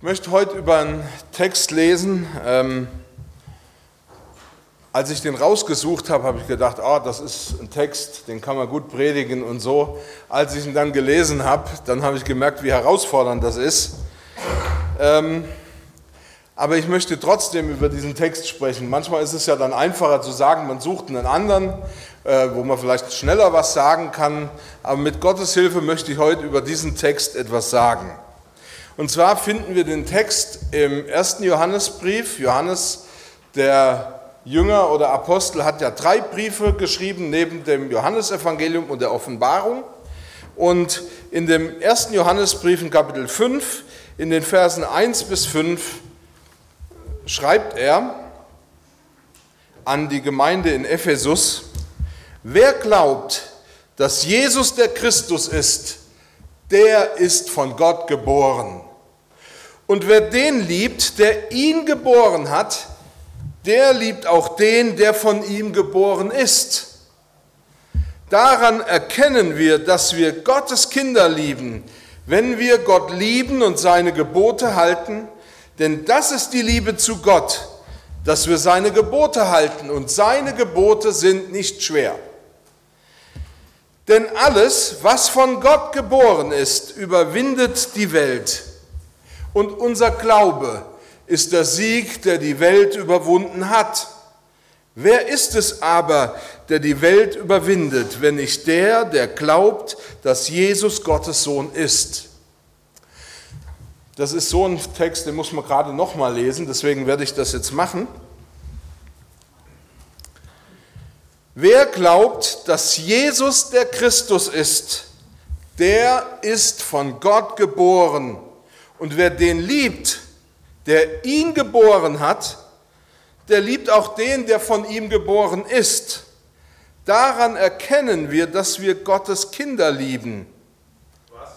Ich möchte heute über einen Text lesen. Ähm, als ich den rausgesucht habe, habe ich gedacht, ah, das ist ein Text, den kann man gut predigen und so. Als ich ihn dann gelesen habe, dann habe ich gemerkt, wie herausfordernd das ist. Ähm, aber ich möchte trotzdem über diesen Text sprechen. Manchmal ist es ja dann einfacher zu sagen, man sucht einen anderen, äh, wo man vielleicht schneller was sagen kann. Aber mit Gottes Hilfe möchte ich heute über diesen Text etwas sagen. Und zwar finden wir den Text im ersten Johannesbrief. Johannes, der Jünger oder Apostel hat ja drei Briefe geschrieben, neben dem Johannesevangelium und der Offenbarung. Und in dem ersten Johannesbrief in Kapitel 5, in den Versen 1 bis 5, schreibt er an die Gemeinde in Ephesus, wer glaubt, dass Jesus der Christus ist, der ist von Gott geboren. Und wer den liebt, der ihn geboren hat, der liebt auch den, der von ihm geboren ist. Daran erkennen wir, dass wir Gottes Kinder lieben, wenn wir Gott lieben und seine Gebote halten, denn das ist die Liebe zu Gott, dass wir seine Gebote halten und seine Gebote sind nicht schwer. Denn alles, was von Gott geboren ist, überwindet die Welt. Und unser Glaube ist der Sieg, der die Welt überwunden hat. Wer ist es aber, der die Welt überwindet, wenn nicht der, der glaubt, dass Jesus Gottes Sohn ist? Das ist so ein Text, den muss man gerade nochmal lesen, deswegen werde ich das jetzt machen. Wer glaubt, dass Jesus der Christus ist, der ist von Gott geboren. Und wer den liebt, der ihn geboren hat, der liebt auch den, der von ihm geboren ist. Daran erkennen wir, dass wir Gottes Kinder lieben. Was?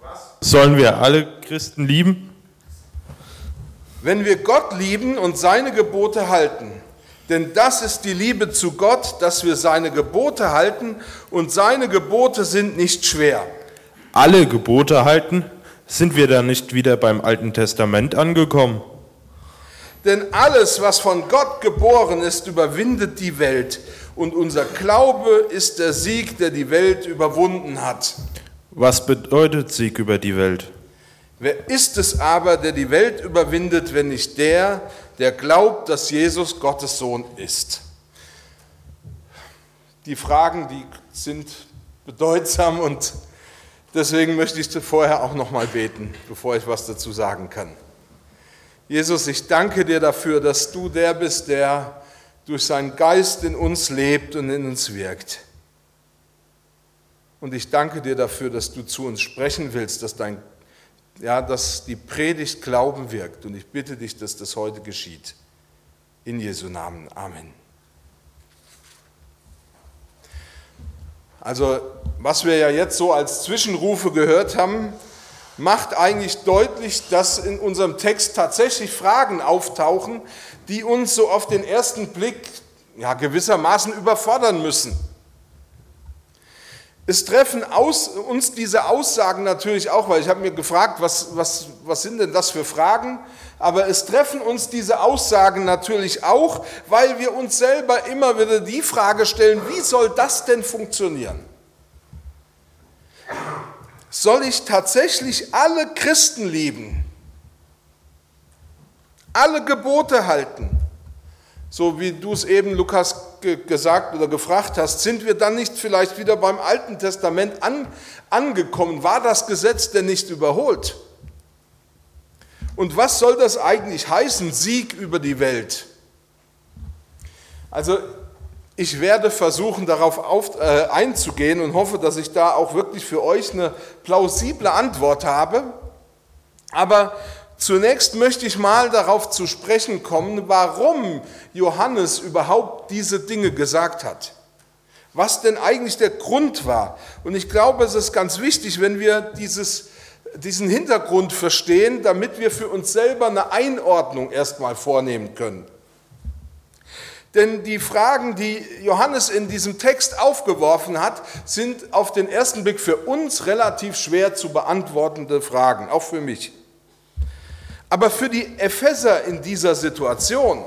Was? Sollen wir alle Christen lieben? Wenn wir Gott lieben und seine Gebote halten, denn das ist die Liebe zu Gott, dass wir seine Gebote halten und seine Gebote sind nicht schwer. Alle Gebote halten? Sind wir da nicht wieder beim Alten Testament angekommen? Denn alles, was von Gott geboren ist, überwindet die Welt. Und unser Glaube ist der Sieg, der die Welt überwunden hat. Was bedeutet Sieg über die Welt? Wer ist es aber, der die Welt überwindet, wenn nicht der, der glaubt, dass Jesus Gottes Sohn ist? Die Fragen, die sind bedeutsam und Deswegen möchte ich vorher auch noch mal beten, bevor ich was dazu sagen kann. Jesus, ich danke dir dafür, dass du der bist, der durch seinen Geist in uns lebt und in uns wirkt. Und ich danke dir dafür, dass du zu uns sprechen willst, dass, dein, ja, dass die Predigt Glauben wirkt. Und ich bitte dich, dass das heute geschieht. In Jesu Namen. Amen. Also was wir ja jetzt so als Zwischenrufe gehört haben, macht eigentlich deutlich, dass in unserem Text tatsächlich Fragen auftauchen, die uns so auf den ersten Blick ja, gewissermaßen überfordern müssen. Es treffen aus, uns diese Aussagen natürlich auch, weil ich habe mir gefragt, was, was, was sind denn das für Fragen? Aber es treffen uns diese Aussagen natürlich auch, weil wir uns selber immer wieder die Frage stellen, wie soll das denn funktionieren? Soll ich tatsächlich alle Christen lieben? Alle Gebote halten? So wie du es eben, Lukas, gesagt oder gefragt hast, sind wir dann nicht vielleicht wieder beim Alten Testament an, angekommen? War das Gesetz denn nicht überholt? Und was soll das eigentlich heißen, Sieg über die Welt? Also ich werde versuchen, darauf auf, äh, einzugehen und hoffe, dass ich da auch wirklich für euch eine plausible Antwort habe. Aber zunächst möchte ich mal darauf zu sprechen kommen, warum Johannes überhaupt diese Dinge gesagt hat. Was denn eigentlich der Grund war. Und ich glaube, es ist ganz wichtig, wenn wir dieses diesen Hintergrund verstehen, damit wir für uns selber eine Einordnung erstmal vornehmen können. Denn die Fragen, die Johannes in diesem Text aufgeworfen hat, sind auf den ersten Blick für uns relativ schwer zu beantwortende Fragen, auch für mich. Aber für die Epheser in dieser Situation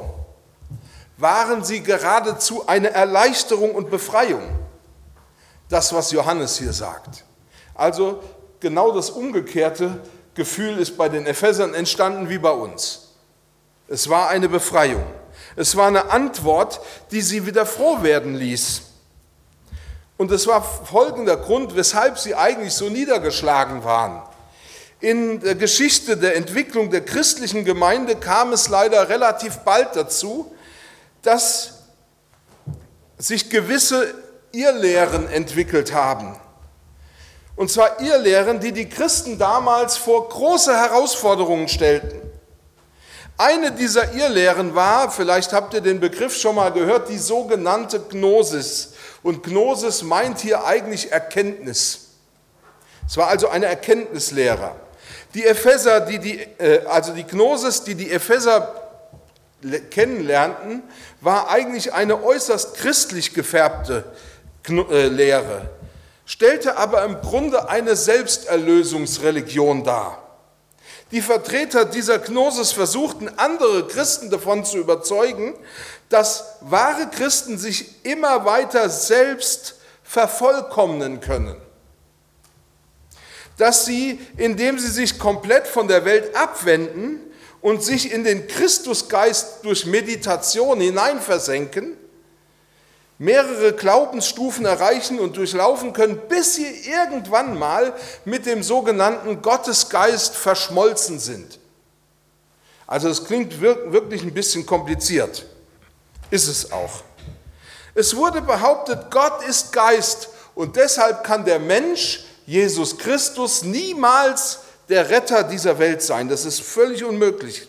waren sie geradezu eine Erleichterung und Befreiung. Das, was Johannes hier sagt. Also genau das umgekehrte Gefühl ist bei den Ephesern entstanden wie bei uns. Es war eine Befreiung. Es war eine Antwort, die sie wieder froh werden ließ. Und es war folgender Grund, weshalb sie eigentlich so niedergeschlagen waren. In der Geschichte der Entwicklung der christlichen Gemeinde kam es leider relativ bald dazu, dass sich gewisse Irrlehren entwickelt haben. Und zwar Irrlehren, die die Christen damals vor große Herausforderungen stellten. Eine dieser Irrlehren war, vielleicht habt ihr den Begriff schon mal gehört, die sogenannte Gnosis. Und Gnosis meint hier eigentlich Erkenntnis. Es war also eine Erkenntnislehre. Die Epheser, die die, äh, also die Gnosis, die die Epheser kennenlernten, war eigentlich eine äußerst christlich gefärbte äh, Lehre, stellte aber im Grunde eine Selbsterlösungsreligion dar. Die Vertreter dieser Gnosis versuchten andere Christen davon zu überzeugen, dass wahre Christen sich immer weiter selbst vervollkommnen können. Dass sie, indem sie sich komplett von der Welt abwenden und sich in den Christusgeist durch Meditation hineinversenken, mehrere Glaubensstufen erreichen und durchlaufen können, bis sie irgendwann mal mit dem sogenannten Gottesgeist verschmolzen sind. Also es klingt wirklich ein bisschen kompliziert. Ist es auch. Es wurde behauptet, Gott ist Geist und deshalb kann der Mensch, Jesus Christus, niemals der Retter dieser Welt sein. Das ist völlig unmöglich.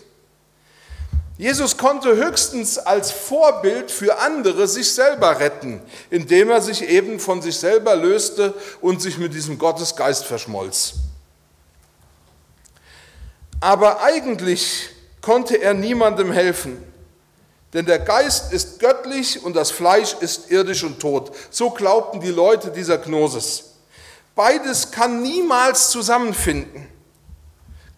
Jesus konnte höchstens als Vorbild für andere sich selber retten, indem er sich eben von sich selber löste und sich mit diesem Gottesgeist verschmolz. Aber eigentlich konnte er niemandem helfen, denn der Geist ist göttlich und das Fleisch ist irdisch und tot. So glaubten die Leute dieser Gnosis. Beides kann niemals zusammenfinden.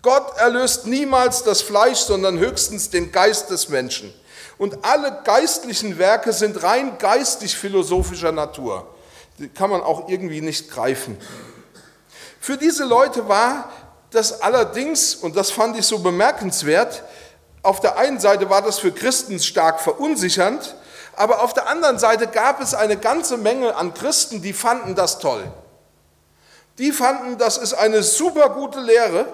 Gott erlöst niemals das Fleisch, sondern höchstens den Geist des Menschen. Und alle geistlichen Werke sind rein geistig-philosophischer Natur. Die kann man auch irgendwie nicht greifen. Für diese Leute war das allerdings, und das fand ich so bemerkenswert, auf der einen Seite war das für Christen stark verunsichernd, aber auf der anderen Seite gab es eine ganze Menge an Christen, die fanden das toll. Die fanden, das ist eine super gute Lehre,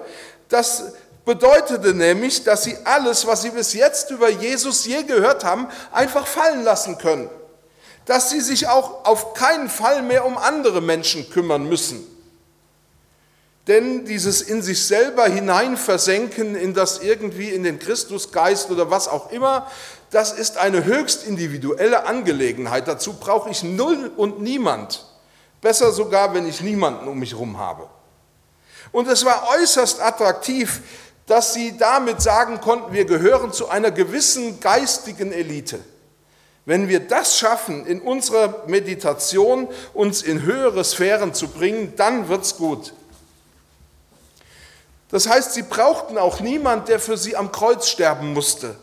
das bedeutete nämlich, dass sie alles, was sie bis jetzt über Jesus je gehört haben, einfach fallen lassen können. Dass sie sich auch auf keinen Fall mehr um andere Menschen kümmern müssen. Denn dieses in sich selber hineinversenken in das irgendwie in den Christusgeist oder was auch immer, das ist eine höchst individuelle Angelegenheit. Dazu brauche ich null und niemand. Besser sogar, wenn ich niemanden um mich herum habe. Und es war äußerst attraktiv, dass sie damit sagen konnten, wir gehören zu einer gewissen geistigen Elite. Wenn wir das schaffen, in unserer Meditation uns in höhere Sphären zu bringen, dann wird es gut. Das heißt, sie brauchten auch niemand, der für sie am Kreuz sterben musste.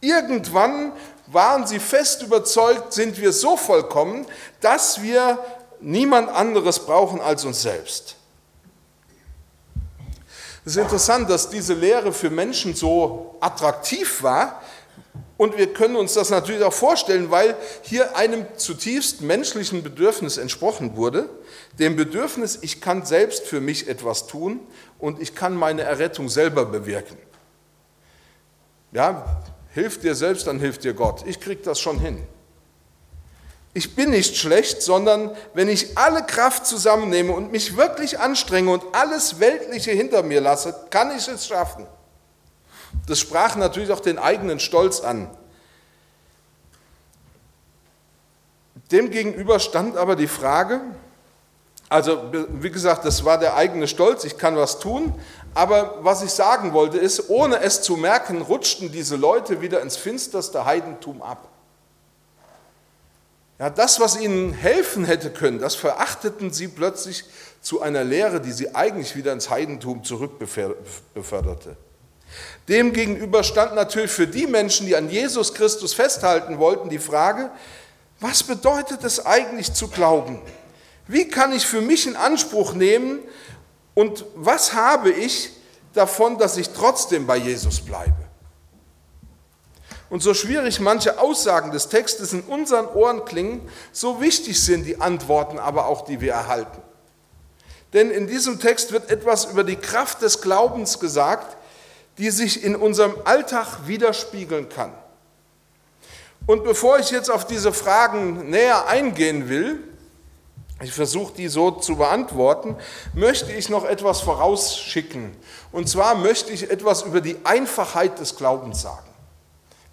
Irgendwann waren sie fest überzeugt, sind wir so vollkommen, dass wir niemand anderes brauchen als uns selbst. Es ist interessant, dass diese Lehre für Menschen so attraktiv war. Und wir können uns das natürlich auch vorstellen, weil hier einem zutiefst menschlichen Bedürfnis entsprochen wurde. Dem Bedürfnis, ich kann selbst für mich etwas tun und ich kann meine Errettung selber bewirken. Ja, hilf dir selbst, dann hilft dir Gott. Ich kriege das schon hin. Ich bin nicht schlecht, sondern wenn ich alle Kraft zusammennehme und mich wirklich anstrenge und alles Weltliche hinter mir lasse, kann ich es schaffen. Das sprach natürlich auch den eigenen Stolz an. Demgegenüber stand aber die Frage, also wie gesagt, das war der eigene Stolz, ich kann was tun, aber was ich sagen wollte ist, ohne es zu merken, rutschten diese Leute wieder ins finsterste Heidentum ab. Ja, das, was ihnen helfen hätte können, das verachteten sie plötzlich zu einer Lehre, die sie eigentlich wieder ins Heidentum zurückbeförderte. Demgegenüber stand natürlich für die Menschen, die an Jesus Christus festhalten wollten, die Frage, was bedeutet es eigentlich zu glauben? Wie kann ich für mich in Anspruch nehmen und was habe ich davon, dass ich trotzdem bei Jesus bleibe? Und so schwierig manche Aussagen des Textes in unseren Ohren klingen, so wichtig sind die Antworten aber auch, die wir erhalten. Denn in diesem Text wird etwas über die Kraft des Glaubens gesagt, die sich in unserem Alltag widerspiegeln kann. Und bevor ich jetzt auf diese Fragen näher eingehen will, ich versuche die so zu beantworten, möchte ich noch etwas vorausschicken. Und zwar möchte ich etwas über die Einfachheit des Glaubens sagen.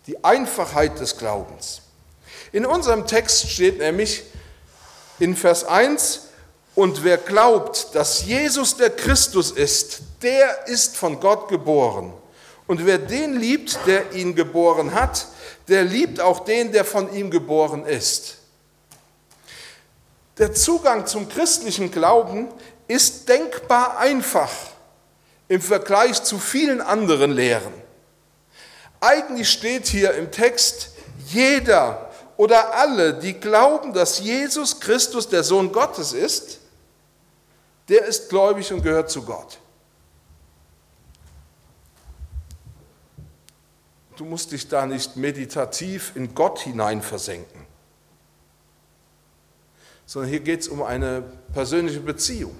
Die Einfachheit des Glaubens. In unserem Text steht nämlich in Vers 1, und wer glaubt, dass Jesus der Christus ist, der ist von Gott geboren. Und wer den liebt, der ihn geboren hat, der liebt auch den, der von ihm geboren ist. Der Zugang zum christlichen Glauben ist denkbar einfach im Vergleich zu vielen anderen Lehren. Eigentlich steht hier im Text, jeder oder alle, die glauben, dass Jesus Christus der Sohn Gottes ist, der ist gläubig und gehört zu Gott. Du musst dich da nicht meditativ in Gott hinein versenken, sondern hier geht es um eine persönliche Beziehung.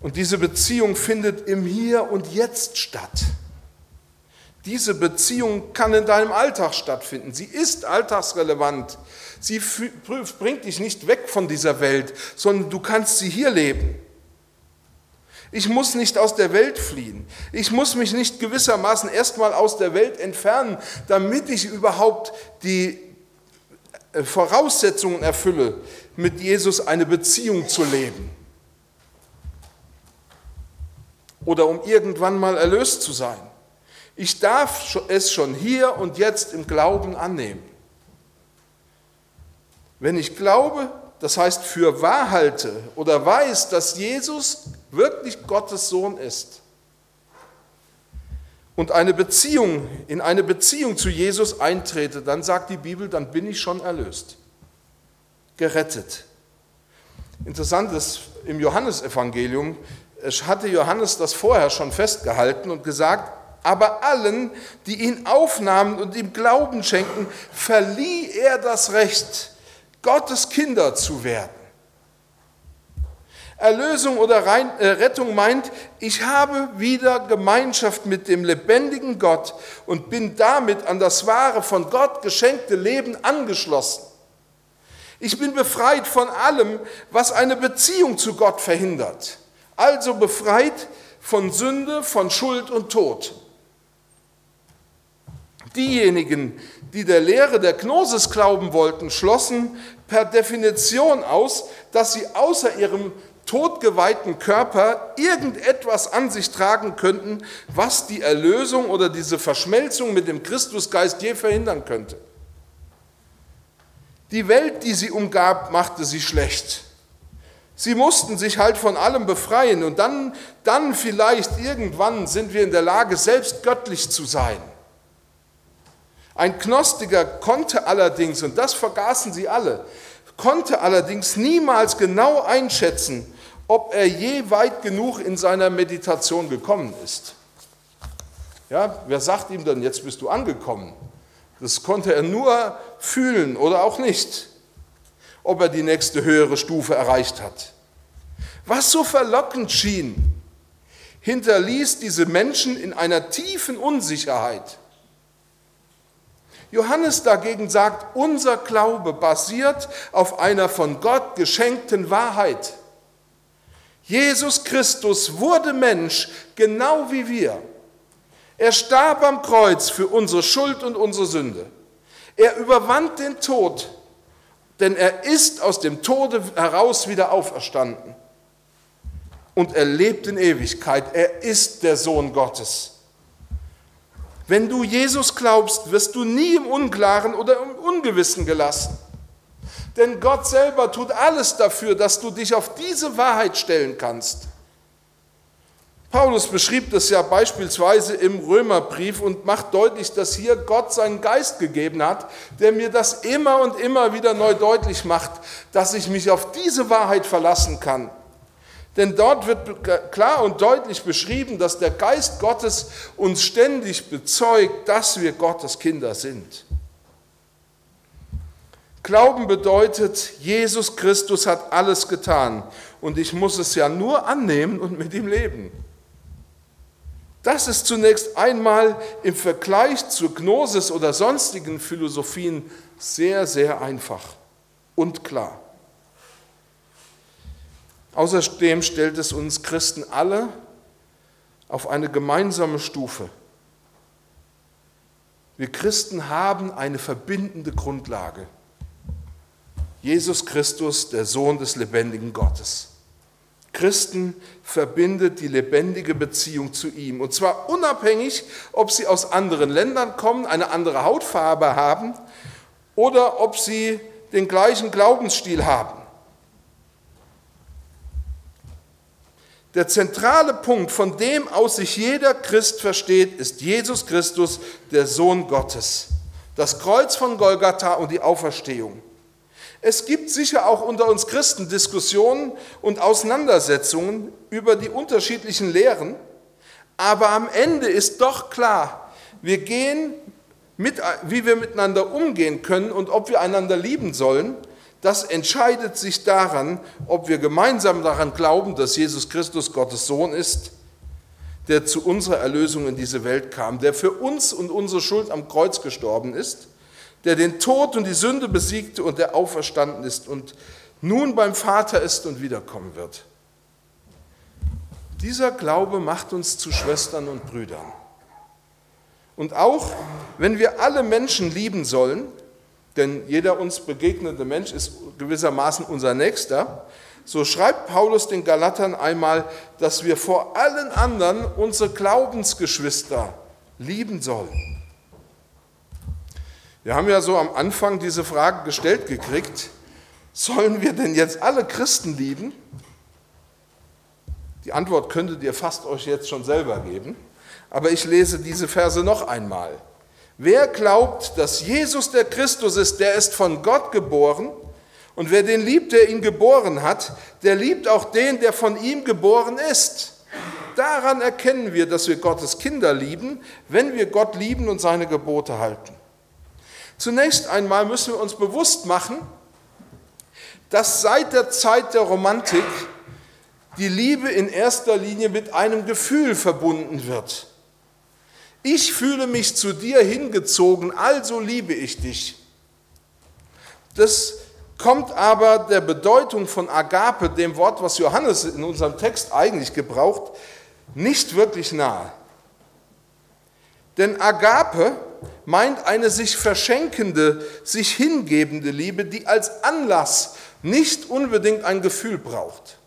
Und diese Beziehung findet im Hier und Jetzt statt. Diese Beziehung kann in deinem Alltag stattfinden. Sie ist alltagsrelevant. Sie bringt dich nicht weg von dieser Welt, sondern du kannst sie hier leben. Ich muss nicht aus der Welt fliehen. Ich muss mich nicht gewissermaßen erstmal aus der Welt entfernen, damit ich überhaupt die äh, Voraussetzungen erfülle, mit Jesus eine Beziehung zu leben. Oder um irgendwann mal erlöst zu sein. Ich darf es schon hier und jetzt im Glauben annehmen. Wenn ich glaube, das heißt für wahr halte oder weiß, dass Jesus wirklich Gottes Sohn ist und eine Beziehung, in eine Beziehung zu Jesus eintrete, dann sagt die Bibel, dann bin ich schon erlöst, gerettet. Interessant ist, im Johannesevangelium hatte Johannes das vorher schon festgehalten und gesagt, aber allen, die ihn aufnahmen und ihm Glauben schenken, verlieh er das Recht, Gottes Kinder zu werden. Erlösung oder äh, Rettung meint, ich habe wieder Gemeinschaft mit dem lebendigen Gott und bin damit an das wahre, von Gott geschenkte Leben angeschlossen. Ich bin befreit von allem, was eine Beziehung zu Gott verhindert. Also befreit von Sünde, von Schuld und Tod. Diejenigen, die der Lehre der Gnosis glauben wollten, schlossen per Definition aus, dass sie außer ihrem todgeweihten Körper irgendetwas an sich tragen könnten, was die Erlösung oder diese Verschmelzung mit dem Christusgeist je verhindern könnte. Die Welt, die sie umgab, machte sie schlecht. Sie mussten sich halt von allem befreien und dann, dann vielleicht irgendwann sind wir in der Lage, selbst göttlich zu sein. Ein Gnostiker konnte allerdings, und das vergaßen sie alle, konnte allerdings niemals genau einschätzen, ob er je weit genug in seiner Meditation gekommen ist. Ja, wer sagt ihm dann, jetzt bist du angekommen? Das konnte er nur fühlen oder auch nicht, ob er die nächste höhere Stufe erreicht hat. Was so verlockend schien, hinterließ diese Menschen in einer tiefen Unsicherheit. Johannes dagegen sagt, unser Glaube basiert auf einer von Gott geschenkten Wahrheit. Jesus Christus wurde Mensch, genau wie wir. Er starb am Kreuz für unsere Schuld und unsere Sünde. Er überwand den Tod, denn er ist aus dem Tode heraus wieder auferstanden. Und er lebt in Ewigkeit. Er ist der Sohn Gottes. Wenn du Jesus glaubst, wirst du nie im Unklaren oder im Ungewissen gelassen. Denn Gott selber tut alles dafür, dass du dich auf diese Wahrheit stellen kannst. Paulus beschrieb das ja beispielsweise im Römerbrief und macht deutlich, dass hier Gott seinen Geist gegeben hat, der mir das immer und immer wieder neu deutlich macht, dass ich mich auf diese Wahrheit verlassen kann. Denn dort wird klar und deutlich beschrieben, dass der Geist Gottes uns ständig bezeugt, dass wir Gottes Kinder sind. Glauben bedeutet, Jesus Christus hat alles getan und ich muss es ja nur annehmen und mit ihm leben. Das ist zunächst einmal im Vergleich zur Gnosis oder sonstigen Philosophien sehr, sehr einfach und klar. Außerdem stellt es uns Christen alle auf eine gemeinsame Stufe. Wir Christen haben eine verbindende Grundlage. Jesus Christus, der Sohn des lebendigen Gottes. Christen verbindet die lebendige Beziehung zu ihm. Und zwar unabhängig, ob sie aus anderen Ländern kommen, eine andere Hautfarbe haben oder ob sie den gleichen Glaubensstil haben. Der zentrale Punkt, von dem aus sich jeder Christ versteht, ist Jesus Christus, der Sohn Gottes. Das Kreuz von Golgatha und die Auferstehung. Es gibt sicher auch unter uns Christen Diskussionen und Auseinandersetzungen über die unterschiedlichen Lehren, aber am Ende ist doch klar, wir gehen mit, wie wir miteinander umgehen können und ob wir einander lieben sollen, das entscheidet sich daran, ob wir gemeinsam daran glauben, dass Jesus Christus Gottes Sohn ist, der zu unserer Erlösung in diese Welt kam, der für uns und unsere Schuld am Kreuz gestorben ist, der den Tod und die Sünde besiegte und der auferstanden ist und nun beim Vater ist und wiederkommen wird. Dieser Glaube macht uns zu Schwestern und Brüdern. Und auch wenn wir alle Menschen lieben sollen, denn jeder uns begegnende Mensch ist gewissermaßen unser Nächster, so schreibt Paulus den Galatern einmal, dass wir vor allen anderen unsere Glaubensgeschwister lieben sollen. Wir haben ja so am Anfang diese Frage gestellt gekriegt, sollen wir denn jetzt alle Christen lieben? Die Antwort könntet ihr fast euch jetzt schon selber geben, aber ich lese diese Verse noch einmal. Wer glaubt, dass Jesus der Christus ist, der ist von Gott geboren. Und wer den liebt, der ihn geboren hat, der liebt auch den, der von ihm geboren ist. Daran erkennen wir, dass wir Gottes Kinder lieben, wenn wir Gott lieben und seine Gebote halten. Zunächst einmal müssen wir uns bewusst machen, dass seit der Zeit der Romantik die Liebe in erster Linie mit einem Gefühl verbunden wird. Ich fühle mich zu dir hingezogen, also liebe ich dich. Das kommt aber der Bedeutung von Agape, dem Wort, was Johannes in unserem Text eigentlich gebraucht, nicht wirklich nahe. Denn Agape meint eine sich verschenkende, sich hingebende Liebe, die als Anlass nicht unbedingt ein Gefühl braucht.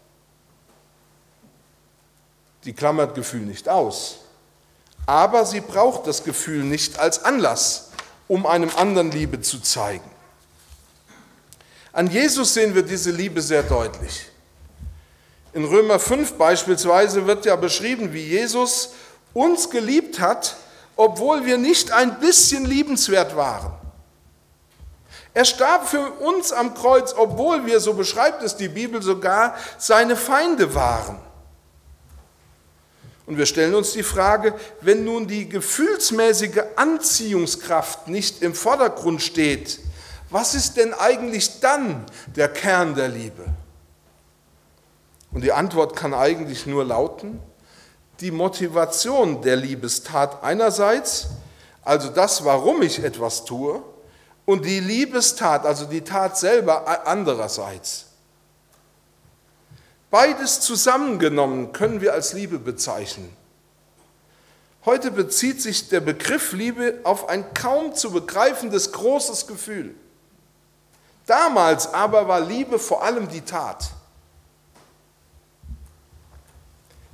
Die klammert Gefühl nicht aus aber sie braucht das Gefühl nicht als Anlass, um einem anderen Liebe zu zeigen. An Jesus sehen wir diese Liebe sehr deutlich. In Römer 5 beispielsweise wird ja beschrieben, wie Jesus uns geliebt hat, obwohl wir nicht ein bisschen liebenswert waren. Er starb für uns am Kreuz, obwohl wir, so beschreibt es die Bibel sogar, seine Feinde waren. Und wir stellen uns die Frage, wenn nun die gefühlsmäßige Anziehungskraft nicht im Vordergrund steht, was ist denn eigentlich dann der Kern der Liebe? Und die Antwort kann eigentlich nur lauten, die Motivation der Liebestat einerseits, also das, warum ich etwas tue, und die Liebestat, also die Tat selber andererseits. Beides zusammengenommen können wir als Liebe bezeichnen. Heute bezieht sich der Begriff Liebe auf ein kaum zu begreifendes großes Gefühl. Damals aber war Liebe vor allem die Tat.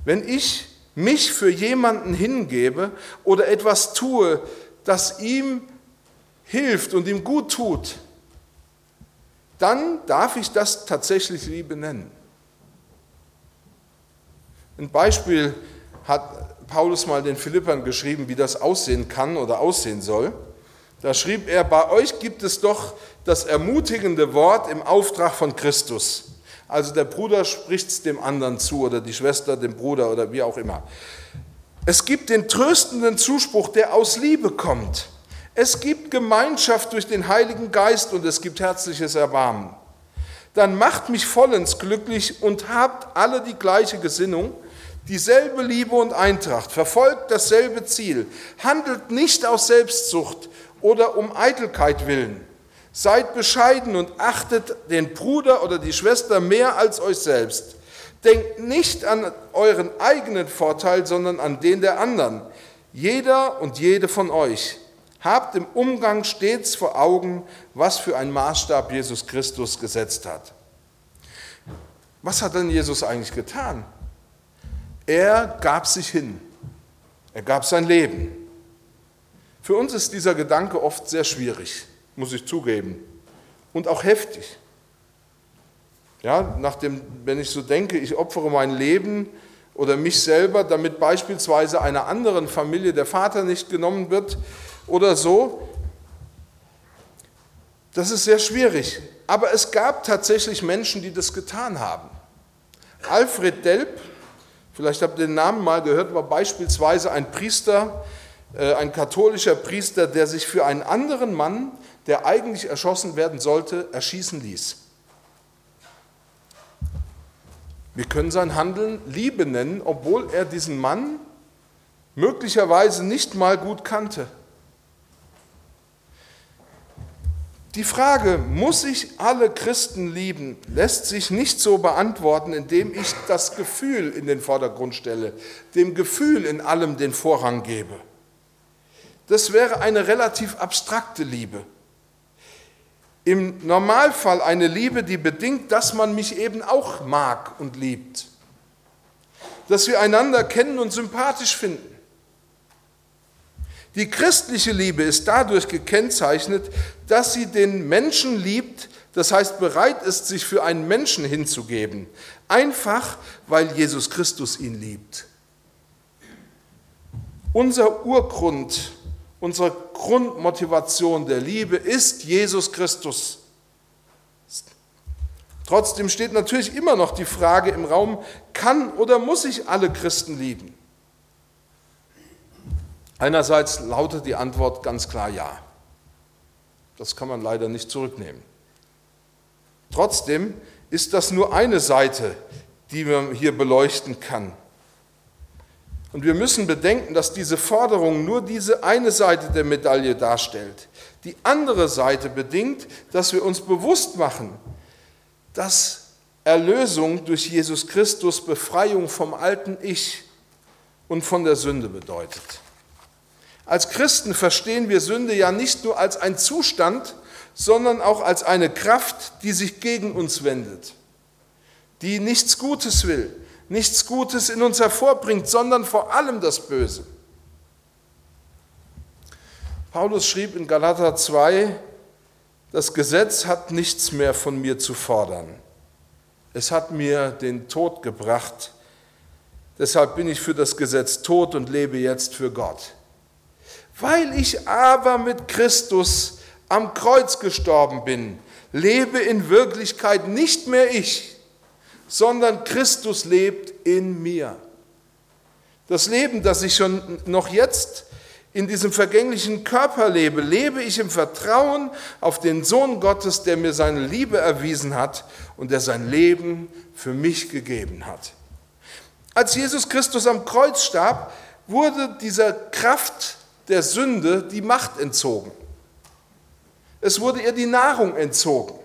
Wenn ich mich für jemanden hingebe oder etwas tue, das ihm hilft und ihm gut tut, dann darf ich das tatsächlich Liebe nennen. Ein Beispiel hat Paulus mal den Philippern geschrieben, wie das aussehen kann oder aussehen soll. Da schrieb er, bei euch gibt es doch das ermutigende Wort im Auftrag von Christus. Also der Bruder spricht es dem anderen zu oder die Schwester dem Bruder oder wie auch immer. Es gibt den tröstenden Zuspruch, der aus Liebe kommt. Es gibt Gemeinschaft durch den Heiligen Geist und es gibt herzliches Erbarmen. Dann macht mich vollends glücklich und habt alle die gleiche Gesinnung, dieselbe Liebe und Eintracht, verfolgt dasselbe Ziel, handelt nicht aus Selbstsucht oder um Eitelkeit willen. Seid bescheiden und achtet den Bruder oder die Schwester mehr als euch selbst. Denkt nicht an euren eigenen Vorteil, sondern an den der anderen. Jeder und jede von euch Habt im Umgang stets vor Augen, was für ein Maßstab Jesus Christus gesetzt hat. Was hat denn Jesus eigentlich getan? Er gab sich hin. Er gab sein Leben. Für uns ist dieser Gedanke oft sehr schwierig, muss ich zugeben, und auch heftig. Ja, nachdem, wenn ich so denke, ich opfere mein Leben oder mich selber, damit beispielsweise einer anderen Familie der Vater nicht genommen wird, oder so. Das ist sehr schwierig. Aber es gab tatsächlich Menschen, die das getan haben. Alfred Delp, vielleicht habt ihr den Namen mal gehört, war beispielsweise ein Priester, äh, ein katholischer Priester, der sich für einen anderen Mann, der eigentlich erschossen werden sollte, erschießen ließ. Wir können sein Handeln Liebe nennen, obwohl er diesen Mann möglicherweise nicht mal gut kannte. Die Frage, muss ich alle Christen lieben, lässt sich nicht so beantworten, indem ich das Gefühl in den Vordergrund stelle, dem Gefühl in allem den Vorrang gebe. Das wäre eine relativ abstrakte Liebe. Im Normalfall eine Liebe, die bedingt, dass man mich eben auch mag und liebt. Dass wir einander kennen und sympathisch finden. Die christliche Liebe ist dadurch gekennzeichnet, dass sie den Menschen liebt, das heißt bereit ist, sich für einen Menschen hinzugeben, einfach weil Jesus Christus ihn liebt. Unser Urgrund, unsere Grundmotivation der Liebe ist Jesus Christus. Trotzdem steht natürlich immer noch die Frage im Raum, kann oder muss ich alle Christen lieben? Einerseits lautet die Antwort ganz klar ja. Das kann man leider nicht zurücknehmen. Trotzdem ist das nur eine Seite, die man hier beleuchten kann. Und wir müssen bedenken, dass diese Forderung nur diese eine Seite der Medaille darstellt. Die andere Seite bedingt, dass wir uns bewusst machen, dass Erlösung durch Jesus Christus Befreiung vom alten Ich und von der Sünde bedeutet. Als Christen verstehen wir Sünde ja nicht nur als ein Zustand, sondern auch als eine Kraft, die sich gegen uns wendet, die nichts Gutes will, nichts Gutes in uns hervorbringt, sondern vor allem das Böse. Paulus schrieb in Galater 2, das Gesetz hat nichts mehr von mir zu fordern. Es hat mir den Tod gebracht. Deshalb bin ich für das Gesetz tot und lebe jetzt für Gott. Weil ich aber mit Christus am Kreuz gestorben bin, lebe in Wirklichkeit nicht mehr ich, sondern Christus lebt in mir. Das Leben, das ich schon noch jetzt in diesem vergänglichen Körper lebe, lebe ich im Vertrauen auf den Sohn Gottes, der mir seine Liebe erwiesen hat und der sein Leben für mich gegeben hat. Als Jesus Christus am Kreuz starb, wurde dieser Kraft der Sünde die Macht entzogen. Es wurde ihr die Nahrung entzogen.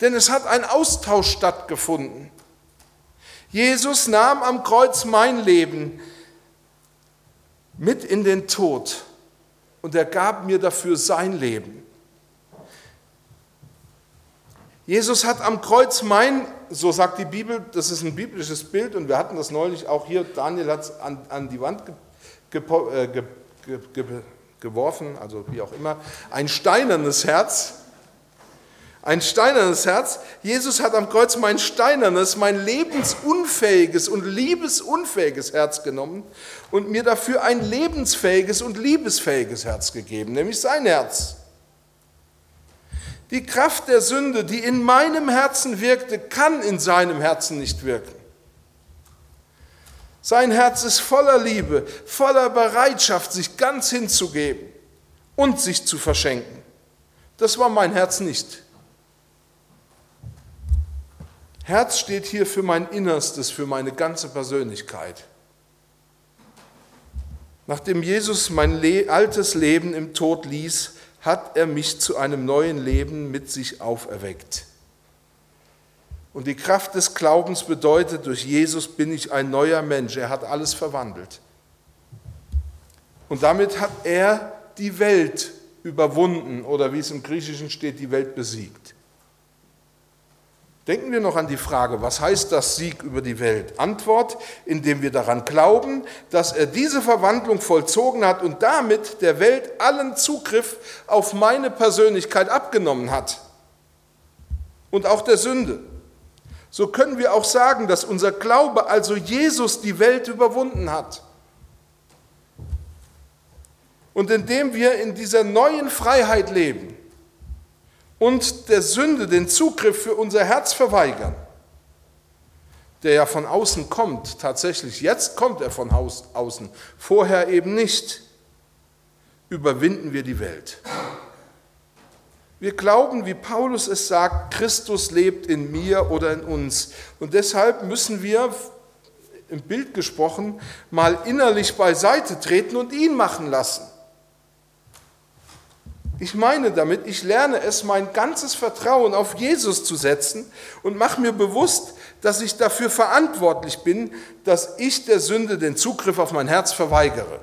Denn es hat ein Austausch stattgefunden. Jesus nahm am Kreuz mein Leben mit in den Tod und er gab mir dafür sein Leben. Jesus hat am Kreuz mein, so sagt die Bibel, das ist ein biblisches Bild und wir hatten das neulich auch hier, Daniel hat es an, an die Wand ge, ge, ge, geworfen, also wie auch immer, ein steinernes Herz. Ein steinernes Herz. Jesus hat am Kreuz mein steinernes, mein lebensunfähiges und liebesunfähiges Herz genommen und mir dafür ein lebensfähiges und liebesfähiges Herz gegeben, nämlich sein Herz. Die Kraft der Sünde, die in meinem Herzen wirkte, kann in seinem Herzen nicht wirken. Sein Herz ist voller Liebe, voller Bereitschaft, sich ganz hinzugeben und sich zu verschenken. Das war mein Herz nicht. Herz steht hier für mein Innerstes, für meine ganze Persönlichkeit. Nachdem Jesus mein altes Leben im Tod ließ, hat er mich zu einem neuen Leben mit sich auferweckt. Und die Kraft des Glaubens bedeutet, durch Jesus bin ich ein neuer Mensch. Er hat alles verwandelt. Und damit hat er die Welt überwunden oder wie es im Griechischen steht, die Welt besiegt. Denken wir noch an die Frage, was heißt das Sieg über die Welt? Antwort, indem wir daran glauben, dass er diese Verwandlung vollzogen hat und damit der Welt allen Zugriff auf meine Persönlichkeit abgenommen hat. Und auch der Sünde. So können wir auch sagen, dass unser Glaube, also Jesus, die Welt überwunden hat. Und indem wir in dieser neuen Freiheit leben, und der Sünde den Zugriff für unser Herz verweigern, der ja von außen kommt, tatsächlich, jetzt kommt er von außen, vorher eben nicht, überwinden wir die Welt. Wir glauben, wie Paulus es sagt, Christus lebt in mir oder in uns. Und deshalb müssen wir, im Bild gesprochen, mal innerlich beiseite treten und ihn machen lassen. Ich meine damit, ich lerne es, mein ganzes Vertrauen auf Jesus zu setzen und mache mir bewusst, dass ich dafür verantwortlich bin, dass ich der Sünde den Zugriff auf mein Herz verweigere.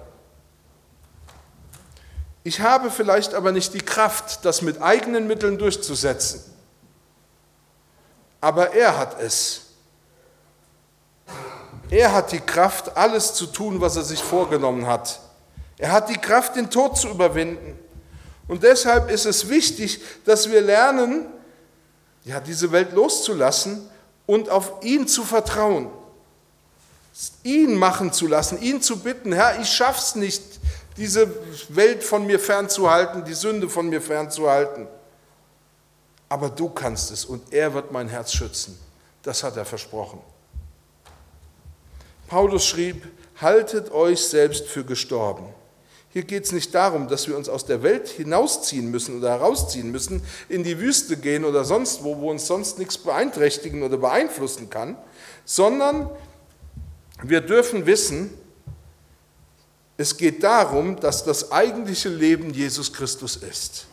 Ich habe vielleicht aber nicht die Kraft, das mit eigenen Mitteln durchzusetzen. Aber er hat es. Er hat die Kraft, alles zu tun, was er sich vorgenommen hat. Er hat die Kraft, den Tod zu überwinden. Und deshalb ist es wichtig, dass wir lernen, ja, diese Welt loszulassen und auf ihn zu vertrauen. Ihn machen zu lassen, ihn zu bitten, Herr, ich schaff's nicht, diese Welt von mir fernzuhalten, die Sünde von mir fernzuhalten. Aber du kannst es und er wird mein Herz schützen. Das hat er versprochen. Paulus schrieb, haltet euch selbst für gestorben hier geht es nicht darum, dass wir uns aus der Welt hinausziehen müssen oder herausziehen müssen, in die Wüste gehen oder sonst wo, wo uns sonst nichts beeinträchtigen oder beeinflussen kann, sondern wir dürfen wissen, es geht darum, dass das eigentliche Leben Jesus Christus ist.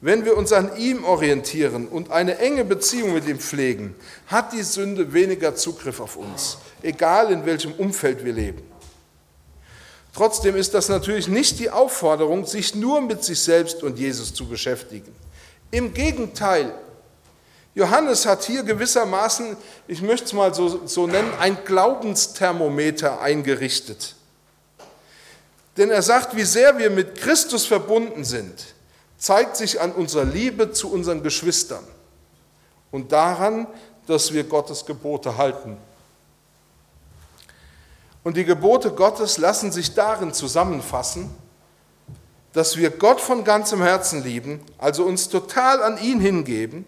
Wenn wir uns an ihm orientieren und eine enge Beziehung mit ihm pflegen, hat die Sünde weniger Zugriff auf uns, egal in welchem Umfeld wir leben. Trotzdem ist das natürlich nicht die Aufforderung, sich nur mit sich selbst und Jesus zu beschäftigen. Im Gegenteil, Johannes hat hier gewissermaßen, ich möchte es mal so, so nennen, ein Glaubensthermometer eingerichtet. Denn er sagt, wie sehr wir mit Christus verbunden sind, zeigt sich an unserer Liebe zu unseren Geschwistern und daran, dass wir Gottes Gebote halten. Und die Gebote Gottes lassen sich darin zusammenfassen, dass wir Gott von ganzem Herzen lieben, also uns total an ihn hingeben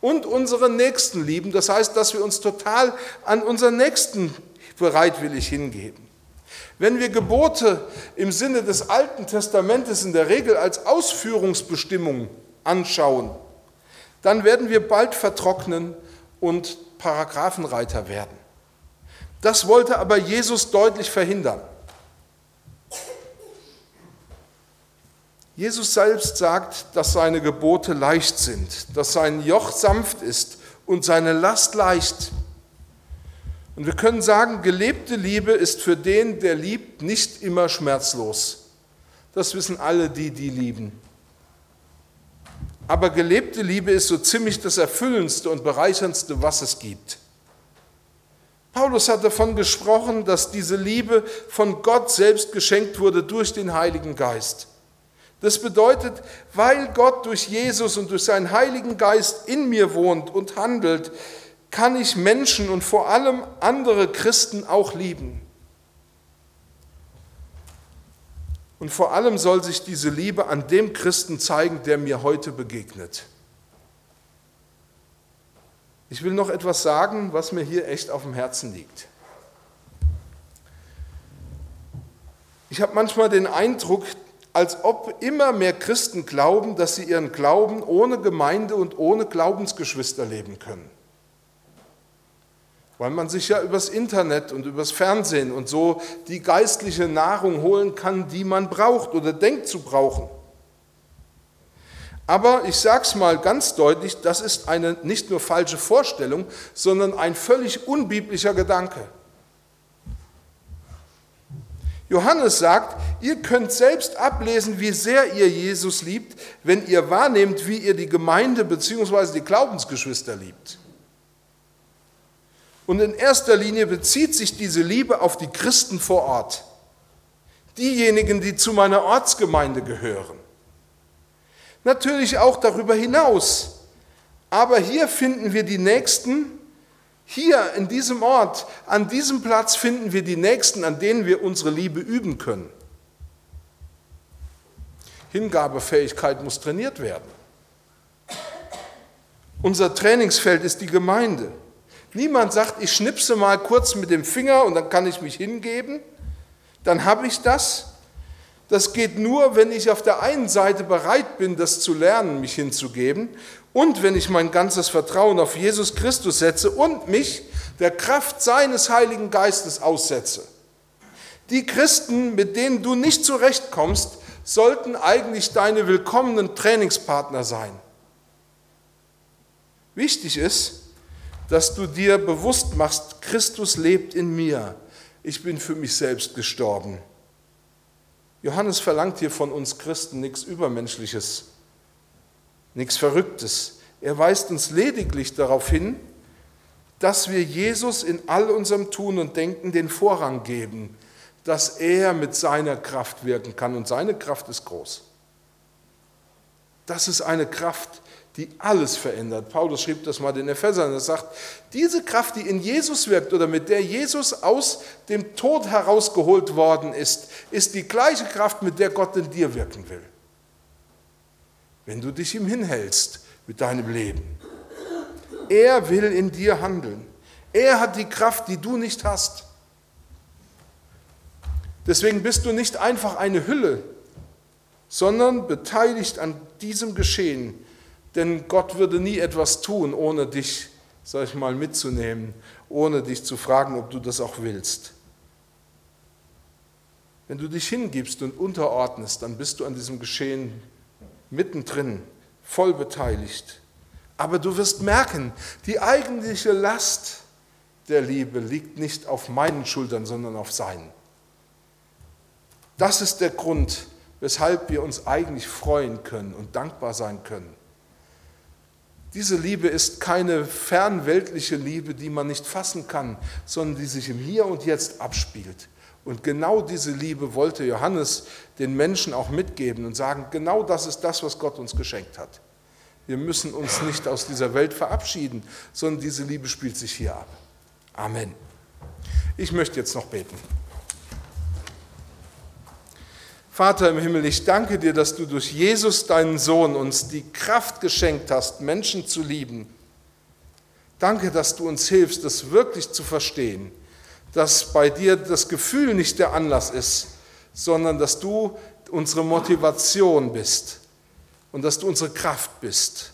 und unseren Nächsten lieben. Das heißt, dass wir uns total an unseren Nächsten bereitwillig hingeben. Wenn wir Gebote im Sinne des Alten Testamentes in der Regel als Ausführungsbestimmung anschauen, dann werden wir bald vertrocknen und Paragraphenreiter werden. Das wollte aber Jesus deutlich verhindern. Jesus selbst sagt, dass seine Gebote leicht sind, dass sein Joch sanft ist und seine Last leicht. Und wir können sagen, gelebte Liebe ist für den, der liebt, nicht immer schmerzlos. Das wissen alle die, die lieben. aber gelebte Liebe ist so ziemlich das Erfüllendste und Bereicherndste, was es gibt. Paulus hat davon gesprochen, dass diese Liebe von Gott selbst geschenkt wurde durch den Heiligen Geist. Das bedeutet, weil Gott durch Jesus und durch seinen Heiligen Geist in mir wohnt und handelt, kann ich Menschen und vor allem andere Christen auch lieben. Und vor allem soll sich diese Liebe an dem Christen zeigen, der mir heute begegnet. Ich will noch etwas sagen, was mir hier echt auf dem Herzen liegt. Ich habe manchmal den Eindruck, als ob immer mehr Christen glauben, dass sie ihren Glauben ohne Gemeinde und ohne Glaubensgeschwister leben können. Weil man sich ja übers Internet und übers Fernsehen und so die geistliche Nahrung holen kann, die man braucht oder denkt zu brauchen. Aber ich sage es mal ganz deutlich, das ist eine nicht nur falsche Vorstellung, sondern ein völlig unbiblischer Gedanke. Johannes sagt, ihr könnt selbst ablesen, wie sehr ihr Jesus liebt, wenn ihr wahrnehmt, wie ihr die Gemeinde bzw. die Glaubensgeschwister liebt. Und in erster Linie bezieht sich diese Liebe auf die Christen vor Ort, diejenigen, die zu meiner Ortsgemeinde gehören. Natürlich auch darüber hinaus. Aber hier finden wir die Nächsten, hier in diesem Ort, an diesem Platz finden wir die Nächsten, an denen wir unsere Liebe üben können. Hingabefähigkeit muss trainiert werden. Unser Trainingsfeld ist die Gemeinde. Niemand sagt, ich schnipse mal kurz mit dem Finger und dann kann ich mich hingeben, dann habe ich das, das geht nur, wenn ich auf der einen Seite bereit bin, das zu lernen, mich hinzugeben, und wenn ich mein ganzes Vertrauen auf Jesus Christus setze und mich der Kraft seines Heiligen Geistes aussetze. Die Christen, mit denen du nicht zurechtkommst, sollten eigentlich deine willkommenen Trainingspartner sein. Wichtig ist, dass du dir bewusst machst, Christus lebt in mir. Ich bin für mich selbst gestorben. Johannes verlangt hier von uns Christen nichts Übermenschliches, nichts Verrücktes. Er weist uns lediglich darauf hin, dass wir Jesus in all unserem Tun und Denken den Vorrang geben, dass er mit seiner Kraft wirken kann und seine Kraft ist groß. Das ist eine Kraft, die alles verändert. Paulus schrieb das mal den Ephesern. Er sagt, diese Kraft, die in Jesus wirkt oder mit der Jesus aus dem Tod herausgeholt worden ist, ist die gleiche Kraft, mit der Gott in dir wirken will. Wenn du dich ihm hinhältst mit deinem Leben. Er will in dir handeln. Er hat die Kraft, die du nicht hast. Deswegen bist du nicht einfach eine Hülle, sondern beteiligt an diesem Geschehen denn Gott würde nie etwas tun, ohne dich, sag ich mal, mitzunehmen, ohne dich zu fragen, ob du das auch willst. Wenn du dich hingibst und unterordnest, dann bist du an diesem Geschehen mittendrin, voll beteiligt. Aber du wirst merken, die eigentliche Last der Liebe liegt nicht auf meinen Schultern, sondern auf seinen. Das ist der Grund, weshalb wir uns eigentlich freuen können und dankbar sein können. Diese Liebe ist keine fernweltliche Liebe, die man nicht fassen kann, sondern die sich im Hier und Jetzt abspielt. Und genau diese Liebe wollte Johannes den Menschen auch mitgeben und sagen, genau das ist das, was Gott uns geschenkt hat. Wir müssen uns nicht aus dieser Welt verabschieden, sondern diese Liebe spielt sich hier ab. Amen. Ich möchte jetzt noch beten. Vater im Himmel, ich danke dir, dass du durch Jesus, deinen Sohn, uns die Kraft geschenkt hast, Menschen zu lieben. Danke, dass du uns hilfst, das wirklich zu verstehen, dass bei dir das Gefühl nicht der Anlass ist, sondern dass du unsere Motivation bist und dass du unsere Kraft bist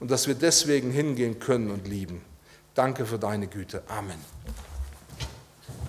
und dass wir deswegen hingehen können und lieben. Danke für deine Güte. Amen.